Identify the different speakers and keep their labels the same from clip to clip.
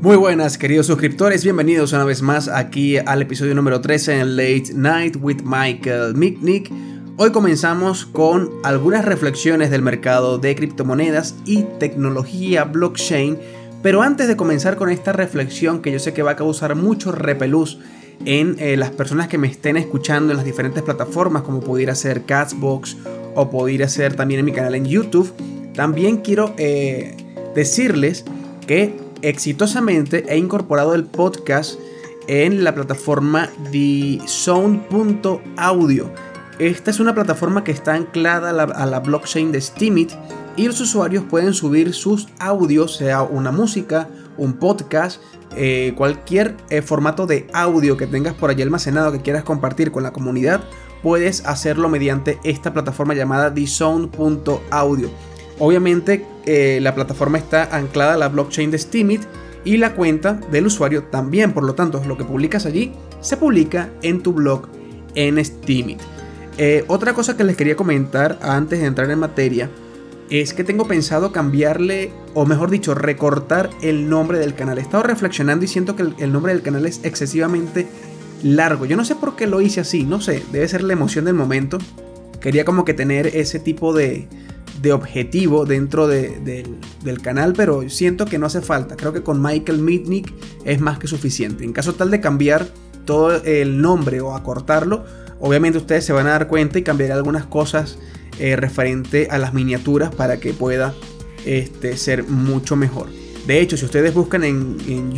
Speaker 1: Muy buenas queridos suscriptores, bienvenidos una vez más aquí al episodio número 13 en Late Night with Michael Mitnick. Hoy comenzamos con algunas reflexiones del mercado de criptomonedas y tecnología blockchain, pero antes de comenzar con esta reflexión que yo sé que va a causar mucho repelús en eh, las personas que me estén escuchando en las diferentes plataformas como pudiera ser Castbox o pudiera ser también en mi canal en YouTube, también quiero eh, decirles que exitosamente he incorporado el podcast en la plataforma TheZone.audio. Esta es una plataforma que está anclada a la, blockchain de Steemit y los usuarios pueden subir sus audios, sea una música, un podcast, eh, cualquier eh, formato de audio que tengas por allí almacenado que quieras compartir con la comunidad, puedes hacerlo mediante esta plataforma llamada TheZone.audio. Obviamente eh, la plataforma está anclada a la blockchain de Steemit y la cuenta del usuario también. Por lo tanto, lo que publicas allí se publica en tu blog en Steemit. Eh, otra cosa que les quería comentar antes de entrar en materia es que tengo pensado cambiarle, o mejor dicho, recortar el nombre del canal. He estado reflexionando y siento que el nombre del canal es excesivamente largo. Yo no sé por qué lo hice así, no sé, debe ser la emoción del momento. Quería como que tener ese tipo de, de objetivo dentro del, canal, pero siento que no hace falta. Creo que con Michael Mitnick es más que suficiente. En caso tal de cambiar todo el nombre o acortarlo, obviamente ustedes se van a dar cuenta y cambiaré algunas cosas eh, referente a las miniaturas para que pueda este, ser mucho mejor. De hecho, si ustedes buscan en, en,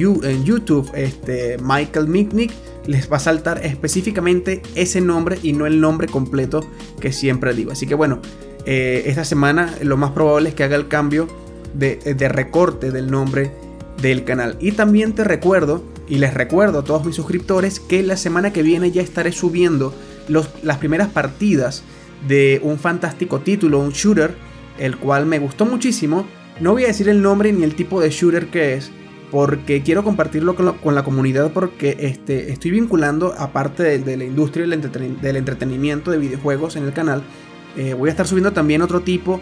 Speaker 1: YouTube este, Michael Mitnick, les va a saltar específicamente ese nombre y no el nombre completo que siempre digo. Así que bueno, eh, esta semana lo más probable es que haga el cambio de, recorte del nombre del canal. Y también te recuerdo, y les recuerdo a todos mis suscriptores, que la semana que viene ya estaré subiendo las primeras partidas de un fantástico título, un shooter, el cual me gustó muchísimo. No voy a decir el nombre ni el tipo de shooter que es, porque quiero compartirlo con, la comunidad porque este, estoy vinculando, aparte de, la industria del entretenimiento de videojuegos en el canal, eh, voy a estar subiendo también otro tipo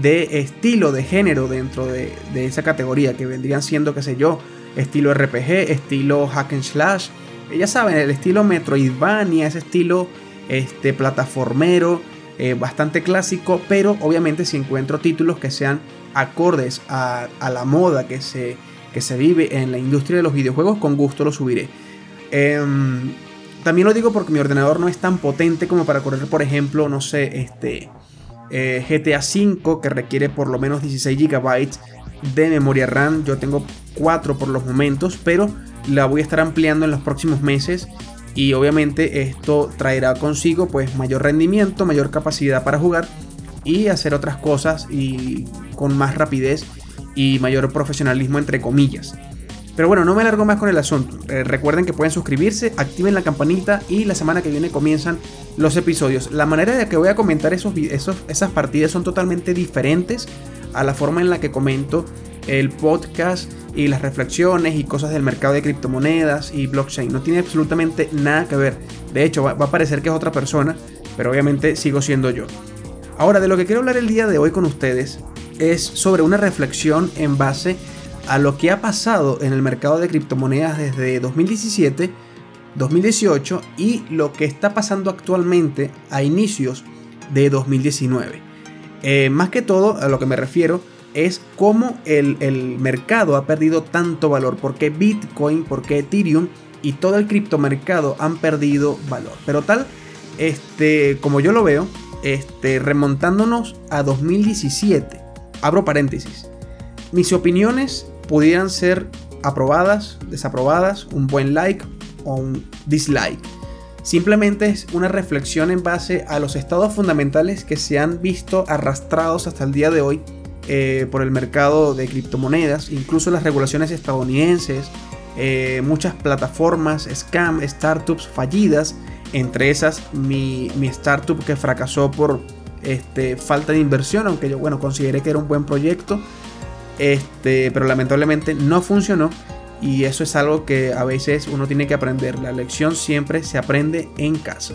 Speaker 1: de estilo, de género dentro de, esa categoría, que vendrían siendo, qué sé yo, estilo RPG, estilo hack and slash. Eh, ya saben, el estilo Metroidvania, ese estilo este, plataformero, eh, bastante clásico, pero obviamente si encuentro títulos que sean acordes a, la moda que se, que se vive en la industria de los videojuegos, con gusto lo subiré. Em, también lo digo porque mi ordenador no es tan potente como para correr, por ejemplo, no sé, este eh, GTA V que requiere por lo menos 16 GB de memoria RAM. Yo tengo 4 por los momentos, pero la voy a estar ampliando en los próximos meses y obviamente esto traerá consigo pues mayor rendimiento, mayor capacidad para jugar y hacer otras cosas y con más rapidez y mayor profesionalismo entre comillas. Pero bueno, no me alargo más con el asunto. Eh, recuerden que pueden suscribirse, activen la campanita y la semana que viene comienzan los episodios. La manera de que voy a comentar esos, esas partidas son totalmente diferentes a la forma en la que comento el podcast y las reflexiones y cosas del mercado de criptomonedas y blockchain. No tiene absolutamente nada que ver. De hecho, va, va a parecer que es otra persona, pero obviamente sigo siendo yo. Ahora, de lo que quiero hablar el día de hoy con ustedes es sobre una reflexión en base a lo que ha pasado en el mercado de criptomonedas desde 2017, 2018 y lo que está pasando actualmente a inicios de 2019. Eh, más que todo, a lo que me refiero es cómo el, mercado ha perdido tanto valor, porque Bitcoin, porque Ethereum y todo el criptomercado han perdido valor. Pero tal, este, como yo lo veo, este, remontándonos a 2017, abro paréntesis, mis opiniones pudieran ser aprobadas, desaprobadas, un buen like o un dislike. Simplemente es una reflexión en base a los estados fundamentales que se han visto arrastrados hasta el día de hoy eh, por el mercado de criptomonedas, incluso las regulaciones estadounidenses, eh, muchas plataformas, scam, startups fallidas, entre esas mi, startup que fracasó por este, falta de inversión, aunque yo bueno, consideré que era un buen proyecto, este, pero lamentablemente no funcionó y eso es algo que a veces uno tiene que aprender. La lección siempre se aprende en casa.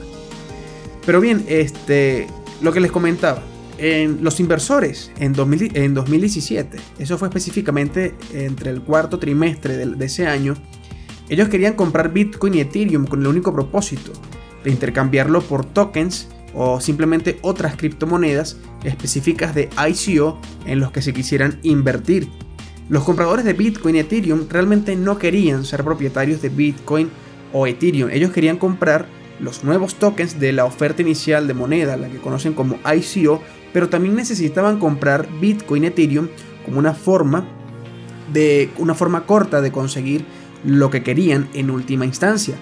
Speaker 1: Pero bien, este, lo que les comentaba, En los inversores en, 2017, eso fue específicamente entre el cuarto trimestre de, ese año, ellos querían comprar Bitcoin y Ethereum con el único propósito de intercambiarlo por tokens o simplemente otras criptomonedas específicas de ICO en los que se quisieran invertir. Los compradores de Bitcoin y Ethereum realmente no querían ser propietarios de Bitcoin o Ethereum, ellos querían comprar los nuevos tokens de la oferta inicial de moneda, la que conocen como ICO, pero también necesitaban comprar Bitcoin Ethereum como una forma de una forma corta de conseguir lo que querían en última instancia.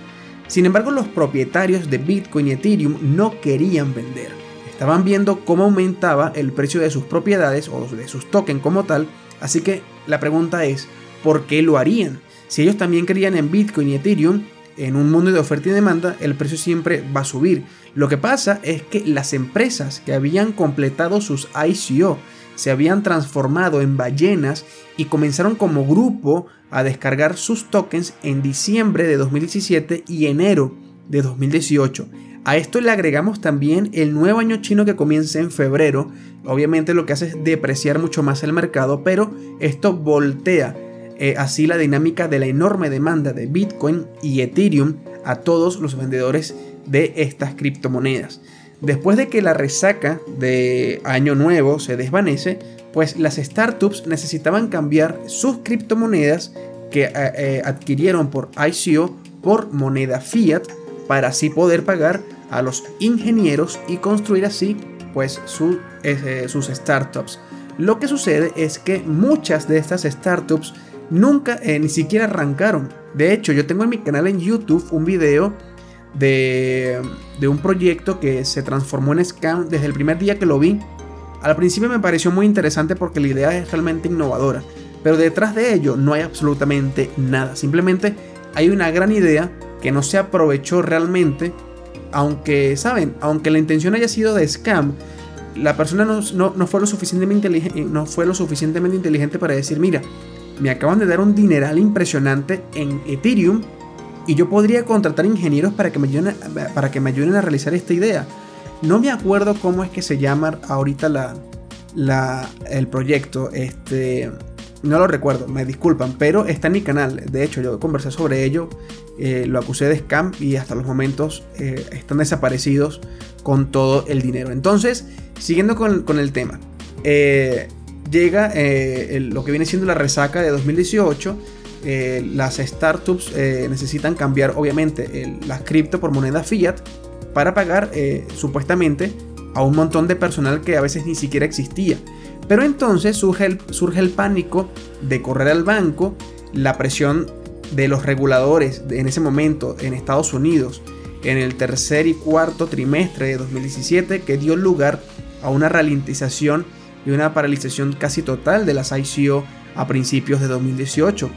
Speaker 1: Sin embargo, los propietarios de Bitcoin y Ethereum no querían vender. Estaban viendo cómo aumentaba el precio de sus propiedades o de sus tokens como tal, así que la pregunta es, ¿por qué lo harían? Si ellos también creían en Bitcoin y Ethereum, en un mundo de oferta y demanda, el precio siempre va a subir. Lo que pasa es que las empresas que habían completado sus ICO se habían transformado en ballenas y comenzaron como grupo a descargar sus tokens en diciembre de 2017 y enero de 2018. A esto le agregamos también el nuevo año chino que comienza en febrero. Obviamente lo que hace es depreciar mucho más el mercado, pero esto voltea eh, así la dinámica de la enorme demanda de Bitcoin y Ethereum a todos los vendedores de estas criptomonedas. Después de que la resaca de Año Nuevo se desvanece, pues las startups necesitaban cambiar sus criptomonedas que eh, eh, adquirieron por ICO por moneda fiat para así poder pagar a los ingenieros y construir así pues sus startups. Lo que sucede es que muchas de estas startups nunca eh, ni siquiera arrancaron. De hecho, yo tengo en mi canal en YouTube un video de, un proyecto que se transformó en scam desde el primer día que lo vi. Al principio me pareció muy interesante porque la idea es realmente innovadora, pero detrás de ello no hay absolutamente nada. Simplemente hay una gran idea que no se aprovechó realmente, aunque, ¿saben? Aunque la intención haya sido de scam, la persona no, no, fue, lo suficientemente inteligente, no fue lo suficientemente inteligente para decir, mira, me acaban de dar un dineral impresionante en Ethereum y yo podría contratar ingenieros para que me ayuden, para que me ayuden a realizar esta idea. No me acuerdo cómo es que se llama ahorita la, la, el proyecto. Este, no lo recuerdo, me disculpan, pero está en mi canal. De hecho, yo conversé sobre ello, eh, lo acusé de scam y hasta los momentos eh, están desaparecidos con todo el dinero. Entonces, siguiendo con, con el tema. Eh, llega lo que viene siendo la resaca de 2018. Eh, las startups eh, necesitan cambiar obviamente las cripto por moneda fiat para pagar supuestamente a un montón de personal que a veces ni siquiera existía. Pero entonces surge el, surge el pánico de correr al banco, la presión de los reguladores en ese momento en Estados Unidos en el tercer y cuarto trimestre de 2017 que dio lugar a una ralentización y una paralización casi total de las ICO a principios de 2018.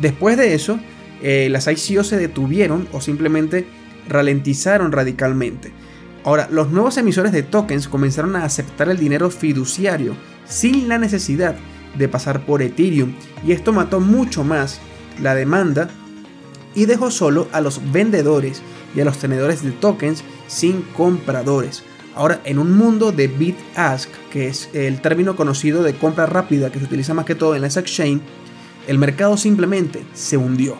Speaker 1: Después de eso, eh, las ICO se detuvieron o simplemente ralentizaron radicalmente. Ahora, los nuevos emisores de tokens comenzaron a aceptar el dinero fiduciario sin la necesidad de pasar por Ethereum y esto mató mucho más la demanda y dejó solo a los vendedores y a los tenedores de tokens sin compradores. Ahora, en un mundo de bid ask, que es el término conocido de compra rápida que se utiliza más que todo en las exchange, el mercado simplemente se hundió.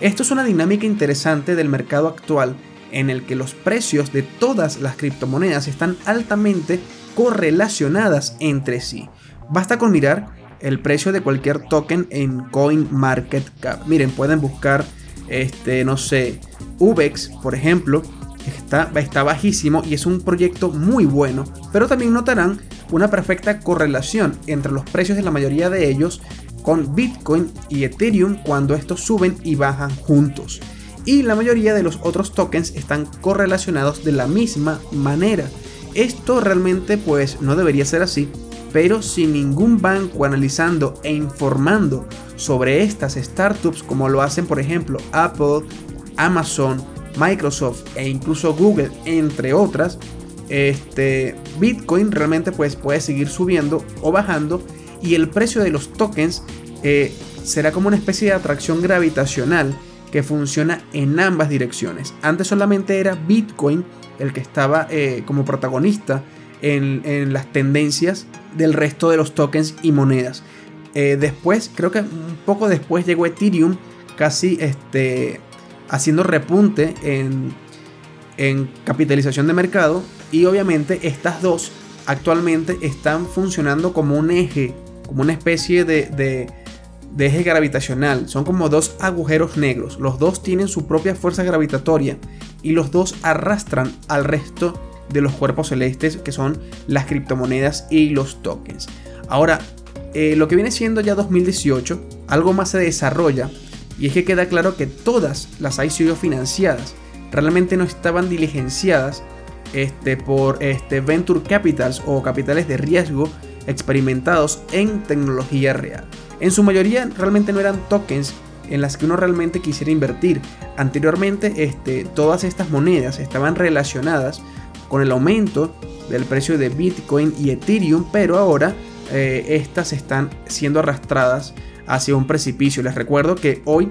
Speaker 1: Esto es una dinámica interesante del mercado actual en el que los precios de todas las criptomonedas están altamente correlacionadas entre sí. Basta con mirar el precio de cualquier token en CoinMarketCap. Miren, pueden buscar este, no sé, UBEX, por ejemplo, está, está bajísimo y es un proyecto muy bueno, pero también notarán una perfecta correlación entre los precios de la mayoría de ellos con Bitcoin y Ethereum cuando estos suben y bajan juntos. Y la mayoría de los otros tokens están correlacionados de la misma manera. Esto realmente pues no debería ser así, pero sin ningún banco analizando e informando sobre estas startups como lo hacen por ejemplo Apple, Amazon, Microsoft e incluso Google, entre otras, este, Bitcoin realmente pues, puede seguir subiendo o bajando y el precio de los tokens eh, será como una especie de atracción gravitacional que funciona en ambas direcciones. Antes solamente era Bitcoin el que estaba eh, como protagonista en, las tendencias del resto de los tokens y monedas. Eh, después, creo que un poco después llegó Ethereum, casi este, haciendo repunte en, capitalización de mercado. Y obviamente estas dos actualmente están funcionando como un eje, como una especie de de eje gravitacional. Son como dos agujeros negros. Los dos tienen su propia fuerza gravitatoria y los dos arrastran al resto de los cuerpos celestes que son las criptomonedas y los tokens. Ahora, eh, lo que viene siendo ya 2018, algo más se desarrolla y es que queda claro que todas las ICO financiadas realmente no estaban diligenciadas este, por este, venture capitals o capitales de riesgo experimentados en tecnología real. En su mayoría realmente no eran tokens en las que uno realmente quisiera invertir. Anteriormente este, todas estas monedas estaban relacionadas con el aumento del precio de Bitcoin y Ethereum, pero ahora eh, estas están siendo arrastradas hacia un precipicio. Les recuerdo que hoy,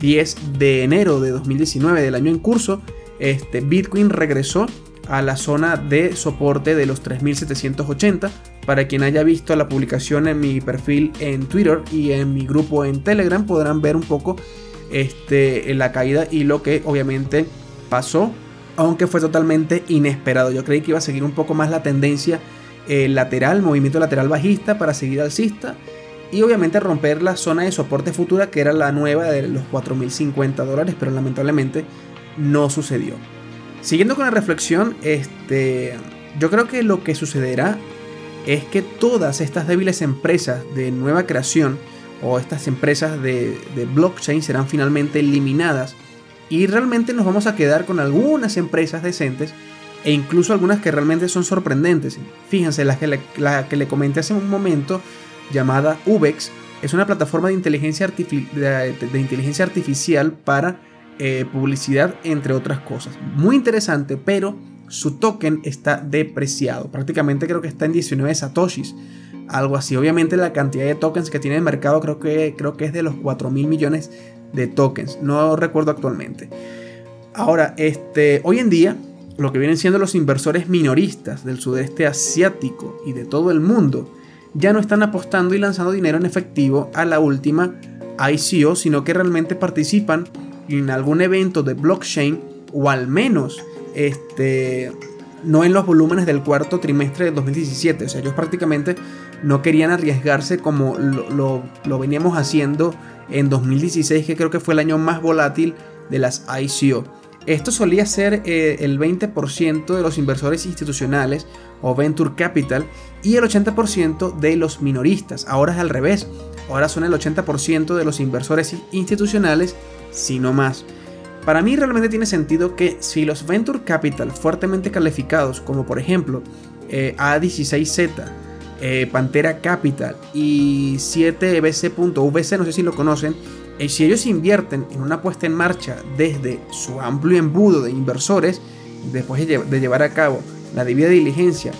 Speaker 1: 10 de enero de 2019 del año en curso, este, Bitcoin regresó a la zona de soporte de los 3780. Para quien haya visto la publicación en mi perfil en Twitter y en mi grupo en Telegram podrán ver un poco este, la caída y lo que obviamente pasó, aunque fue totalmente inesperado. Yo creí que iba a seguir un poco más la tendencia eh, lateral, movimiento lateral bajista para seguir alcista y obviamente romper la zona de soporte futura que era la nueva de los 4.050 dólares, pero lamentablemente no sucedió. Siguiendo con la reflexión, este, yo creo que lo que sucederá es que todas estas débiles empresas de nueva creación o estas empresas de, blockchain serán finalmente eliminadas y realmente nos vamos a quedar con algunas empresas decentes e incluso algunas que realmente son sorprendentes. Fíjense, la que le, la que le comenté hace un momento, llamada Ubex, es una plataforma de inteligencia, de inteligencia artificial para eh, publicidad, entre otras cosas. Muy interesante, pero su token está depreciado. Prácticamente creo que está en 19 satoshis. Algo así. Obviamente la cantidad de tokens que tiene el mercado creo que, creo que es de los 4 mil millones de tokens. No recuerdo actualmente. Ahora, este, hoy en día, lo que vienen siendo los inversores minoristas del sudeste asiático y de todo el mundo, ya no están apostando y lanzando dinero en efectivo a la última ICO, sino que realmente participan en algún evento de blockchain o al menos este, no en los volúmenes del cuarto trimestre de 2017. O sea, ellos prácticamente no querían arriesgarse como lo, veníamos haciendo en 2016, que creo que fue el año más volátil de las ICO. Esto solía ser eh, el 20% de los inversores institucionales o venture capital y el 80% de los minoristas. Ahora es al revés. Ahora son el 80% de los inversores institucionales sino más. Para mí realmente tiene sentido que si los Venture Capital fuertemente calificados, como por ejemplo eh, A16Z, eh, Pantera Capital y 7BC.VC, no sé si lo conocen, eh, si ellos invierten en una puesta en marcha desde su amplio embudo de inversores, después de llevar a cabo la debida diligencia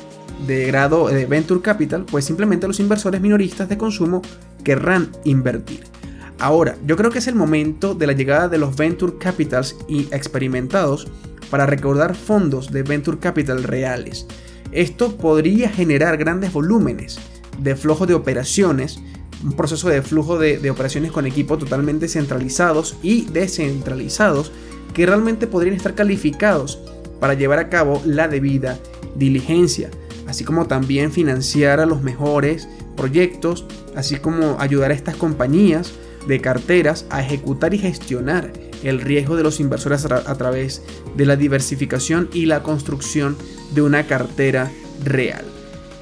Speaker 1: de grado de Venture Capital, pues simplemente los inversores minoristas de consumo querrán invertir. Ahora, yo creo que es el momento de la llegada de los Venture Capitals y experimentados para recaudar fondos de Venture Capital reales. Esto podría generar grandes volúmenes de flujo de operaciones, un proceso de flujo de operaciones con equipos totalmente centralizados y descentralizados que realmente podrían estar calificados para llevar a cabo la debida diligencia, así como también financiar a los mejores proyectos, así como ayudar a estas compañías de carteras a ejecutar y gestionar el riesgo de los inversores a, través de la diversificación y la construcción de una cartera real.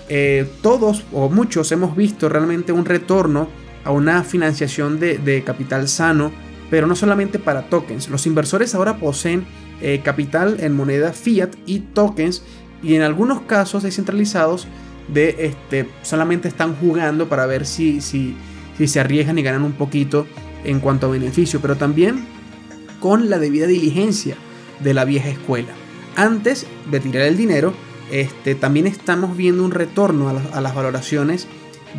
Speaker 1: Eh, todos o muchos hemos visto realmente un retorno a una financiación de, capital sano, pero no solamente para tokens. Los inversores ahora poseen eh, capital en moneda fiat y tokens y en algunos casos descentralizados de este, solamente están jugando para ver si, si si se arriesgan y ganan un poquito en cuanto a beneficio, pero también con la debida diligencia de la vieja escuela. Antes de tirar el dinero, este, también estamos viendo un retorno a, las valoraciones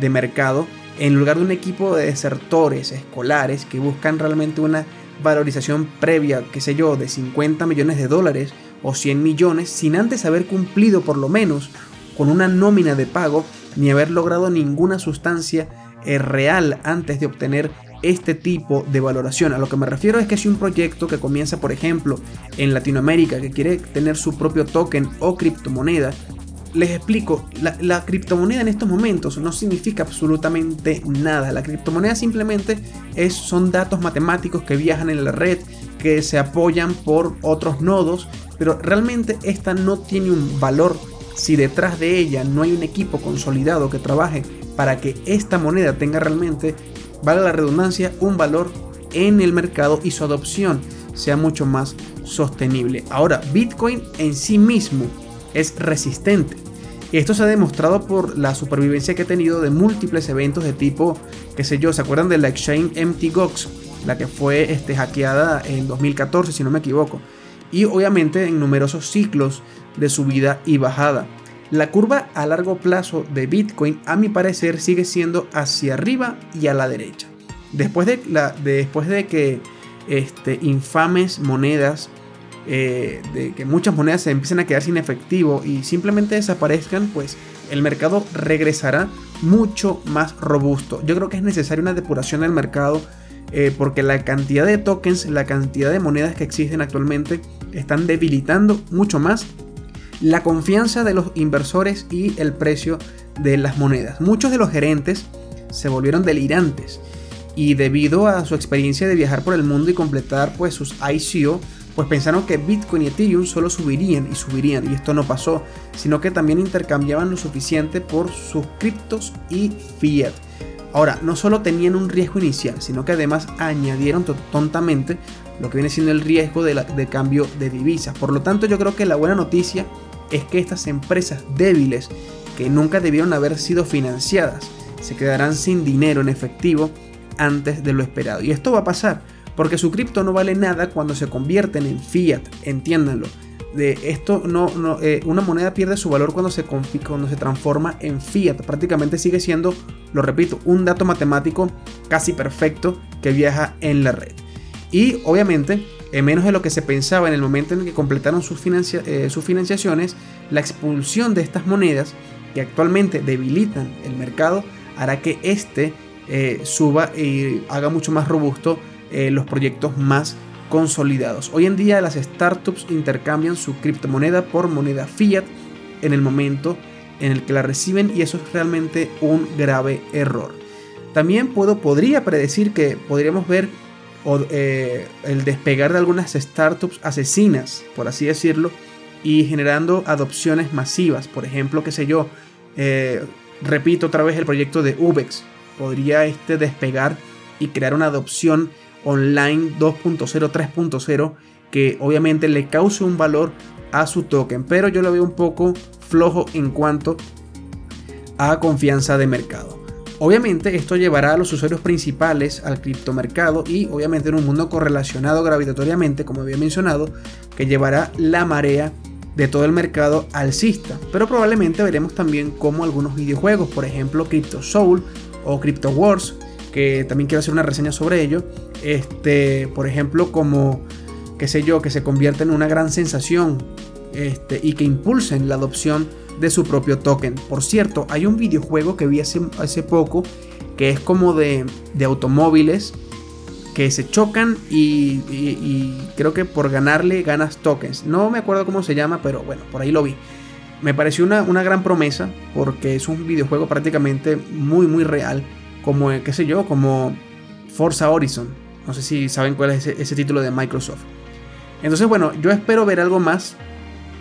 Speaker 1: de mercado en lugar de un equipo de desertores escolares que buscan realmente una valorización previa, qué sé yo, de 50 millones de dólares o 100 millones sin antes haber cumplido por lo menos con una nómina de pago ni haber logrado ninguna sustancia eh, real antes de obtener este tipo de valoración. A lo que me refiero es que si un proyecto que comienza, por ejemplo, en Latinoamérica, que quiere tener su propio token o criptomoneda, les explico, la, criptomoneda en estos momentos no significa absolutamente nada. La criptomoneda simplemente es, son datos matemáticos que viajan en la red, que se apoyan por otros nodos, pero realmente esta no tiene un valor si detrás de ella no hay un equipo consolidado que trabaje para que esta moneda tenga realmente, vale la redundancia, un valor en el mercado y su adopción sea mucho más sostenible. Ahora, Bitcoin en sí mismo es resistente. Esto se ha demostrado por la supervivencia que ha tenido de múltiples eventos de tipo, qué sé yo, ¿se acuerdan de la exchange MTGOX? La que fue este, hackeada en 2014, si no me equivoco. Y obviamente en numerosos ciclos de subida y bajada. La curva a largo plazo de Bitcoin, a mi parecer, sigue siendo hacia arriba y a la derecha. Después de, que este, infames monedas eh, de que muchas monedas se empiecen a quedar sin efectivo y simplemente desaparezcan, pues el mercado regresará mucho más robusto. Yo creo que es necesaria una depuración del mercado eh, porque la cantidad de tokens, la cantidad de monedas que existen actualmente están debilitando mucho más la confianza de los inversores y el precio de las monedas. Muchos de los gerentes se volvieron delirantes y debido a su experiencia de viajar por el mundo y completar pues sus ICO pues pensaron que Bitcoin y Ethereum solo subirían y subirían, y esto no pasó, sino que también intercambiaban lo suficiente por sus criptos y fiat. Ahora, no solo tenían un riesgo inicial, sino que además añadieron tontamente lo que viene siendo el riesgo de, cambio de divisas. Por lo tanto, yo creo que la buena noticia es que estas empresas débiles, que nunca debieron haber sido financiadas, se quedarán sin dinero en efectivo antes de lo esperado. Y esto va a pasar porque su cripto no vale nada cuando se convierten en fiat, entiéndanlo. De esto no, eh, una moneda pierde su valor cuando se, cuando se transforma en fiat. Prácticamente sigue siendo, lo repito, un dato matemático casi perfecto que viaja en la red. Y obviamente, en menos de lo que se pensaba en el momento en que completaron sus, eh, sus financiaciones, la expulsión de estas monedas que actualmente debilitan el mercado hará que éste eh, suba y haga mucho más robusto los proyectos más consolidados. Hoy en día las startups intercambian su criptomoneda por moneda fiat en el momento en el que la reciben y eso es realmente un grave error. También puedo, podría predecir que podríamos ver eh, el despegar de algunas startups asesinas, por así decirlo, y generando adopciones masivas. Por ejemplo, qué sé yo, eh, repito otra vez el proyecto de Ubex. Podría este despegar y crear una adopción online 2.0, 3.0 que obviamente le cause un valor a su token, pero yo lo veo un poco flojo en cuanto a confianza de mercado. Obviamente esto llevará a los usuarios principales al criptomercado y obviamente en un mundo correlacionado gravitatoriamente, como había mencionado, que llevará la marea de todo el mercado alcista. Pero probablemente veremos también como algunos videojuegos, por ejemplo Crypto Soul o Crypto Wars, que también quiero hacer una reseña sobre ello, este, por ejemplo, como, qué sé yo, que se convierta en una gran sensación este, y que impulsen la adopción de su propio token. Por cierto, hay un videojuego que vi hace, hace poco que es como de, de automóviles que se chocan y, creo que por ganarle ganas tokens. No me acuerdo cómo se llama, pero bueno, por ahí lo vi. Me pareció una, una gran promesa porque es un videojuego prácticamente muy muy real, como qué sé yo, como Forza Horizon. No sé si saben cuál es ese, título de Microsoft. Entonces, bueno, yo espero ver algo más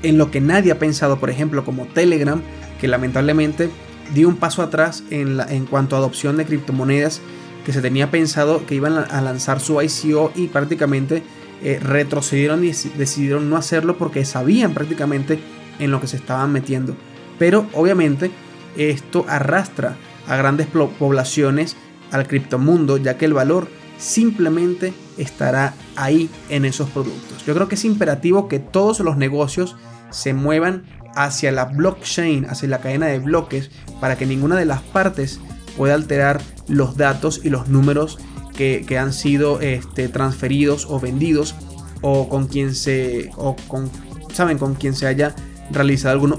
Speaker 1: en lo que nadie ha pensado, por ejemplo, como Telegram, que lamentablemente dio un paso atrás en, en cuanto a adopción de criptomonedas, que se tenía pensado que iban a lanzar su ICO y prácticamente eh, retrocedieron y decidieron no hacerlo porque sabían prácticamente en lo que se estaban metiendo. Pero obviamente esto arrastra a grandes poblaciones al criptomundo, ya que el valor simplemente estará ahí en esos productos. Yo creo que es imperativo que todos los negocios se muevan hacia la blockchain, hacia la cadena de bloques, para que ninguna de las partes pueda alterar los datos y los números que, han sido este, transferidos o vendidos o con quien se o con saben con quien se haya realizado alguna,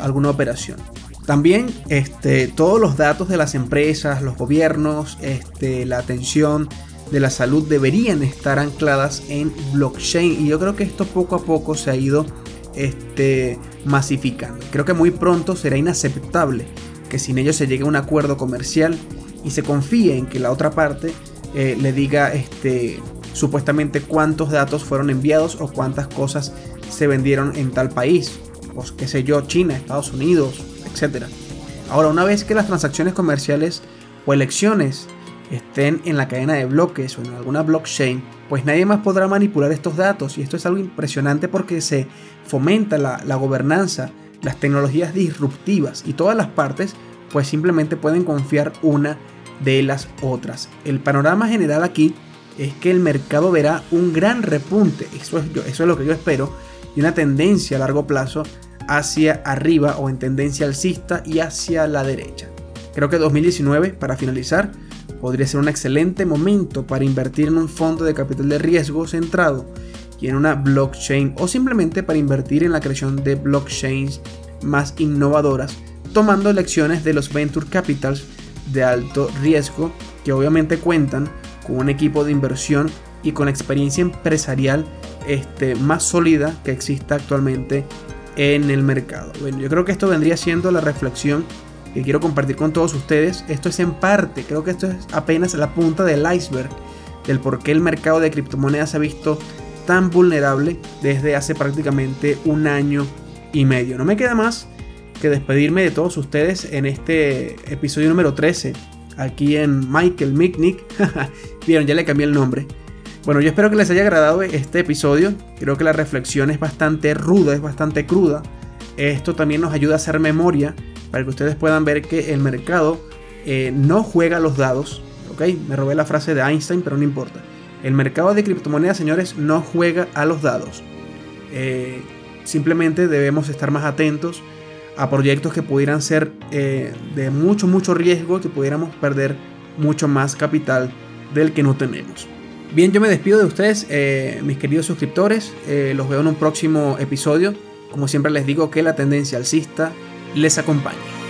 Speaker 1: alguna operación. También este, todos los datos de las empresas, los gobiernos, este, la atención de la salud deberían estar ancladas en blockchain y yo creo que esto poco a poco se ha ido este, masificando. Creo que muy pronto será inaceptable que sin ello se llegue a un acuerdo comercial y se confíe en que la otra parte eh, le diga este, supuestamente cuántos datos fueron enviados o cuántas cosas se vendieron en tal país, pues qué sé yo, China, Estados Unidos, etc. Ahora, una vez que las transacciones comerciales o elecciones estén en la cadena de bloques o en alguna blockchain, pues nadie más podrá manipular estos datos. Y esto es algo impresionante porque se fomenta la, la gobernanza, las tecnologías disruptivas y todas las partes pues simplemente pueden confiar una de las otras. El panorama general aquí es que el mercado verá un gran repunte, eso es, eso es lo que yo espero, y una tendencia a largo plazo hacia arriba o en tendencia alcista y hacia la derecha. Creo que 2019, para finalizar, podría ser un excelente momento para invertir en un fondo de capital de riesgo centrado y en una blockchain o simplemente para invertir en la creación de blockchains más innovadoras, tomando lecciones de los venture capitals de alto riesgo que obviamente cuentan con un equipo de inversión y con experiencia empresarial este, más sólida que exista actualmente en el mercado. Bueno, yo creo que esto vendría siendo la reflexión que quiero compartir con todos ustedes. Esto es en parte, creo que esto es apenas la punta del iceberg del por qué el mercado de criptomonedas se ha visto tan vulnerable desde hace prácticamente un año y medio. No me queda más que despedirme de todos ustedes en este episodio número 13, aquí en Michael Micknick. Vieron, ya le cambié el nombre. Bueno, yo espero que les haya agradado este episodio. Creo que la reflexión es bastante ruda, es bastante cruda. Esto también nos ayuda a hacer memoria para que ustedes puedan ver que el mercado eh, no juega los dados. ¿ok? Me robé la frase de Einstein, pero no importa. El mercado de criptomonedas, señores, no juega a los dados. Eh, simplemente debemos estar más atentos a proyectos que pudieran ser eh, de mucho, mucho riesgo, que pudiéramos perder mucho más capital del que no tenemos. Bien, yo me despido de ustedes, mis queridos suscriptores. los veo en un próximo episodio. Como siempre les digo que la tendencia alcista les acompañe.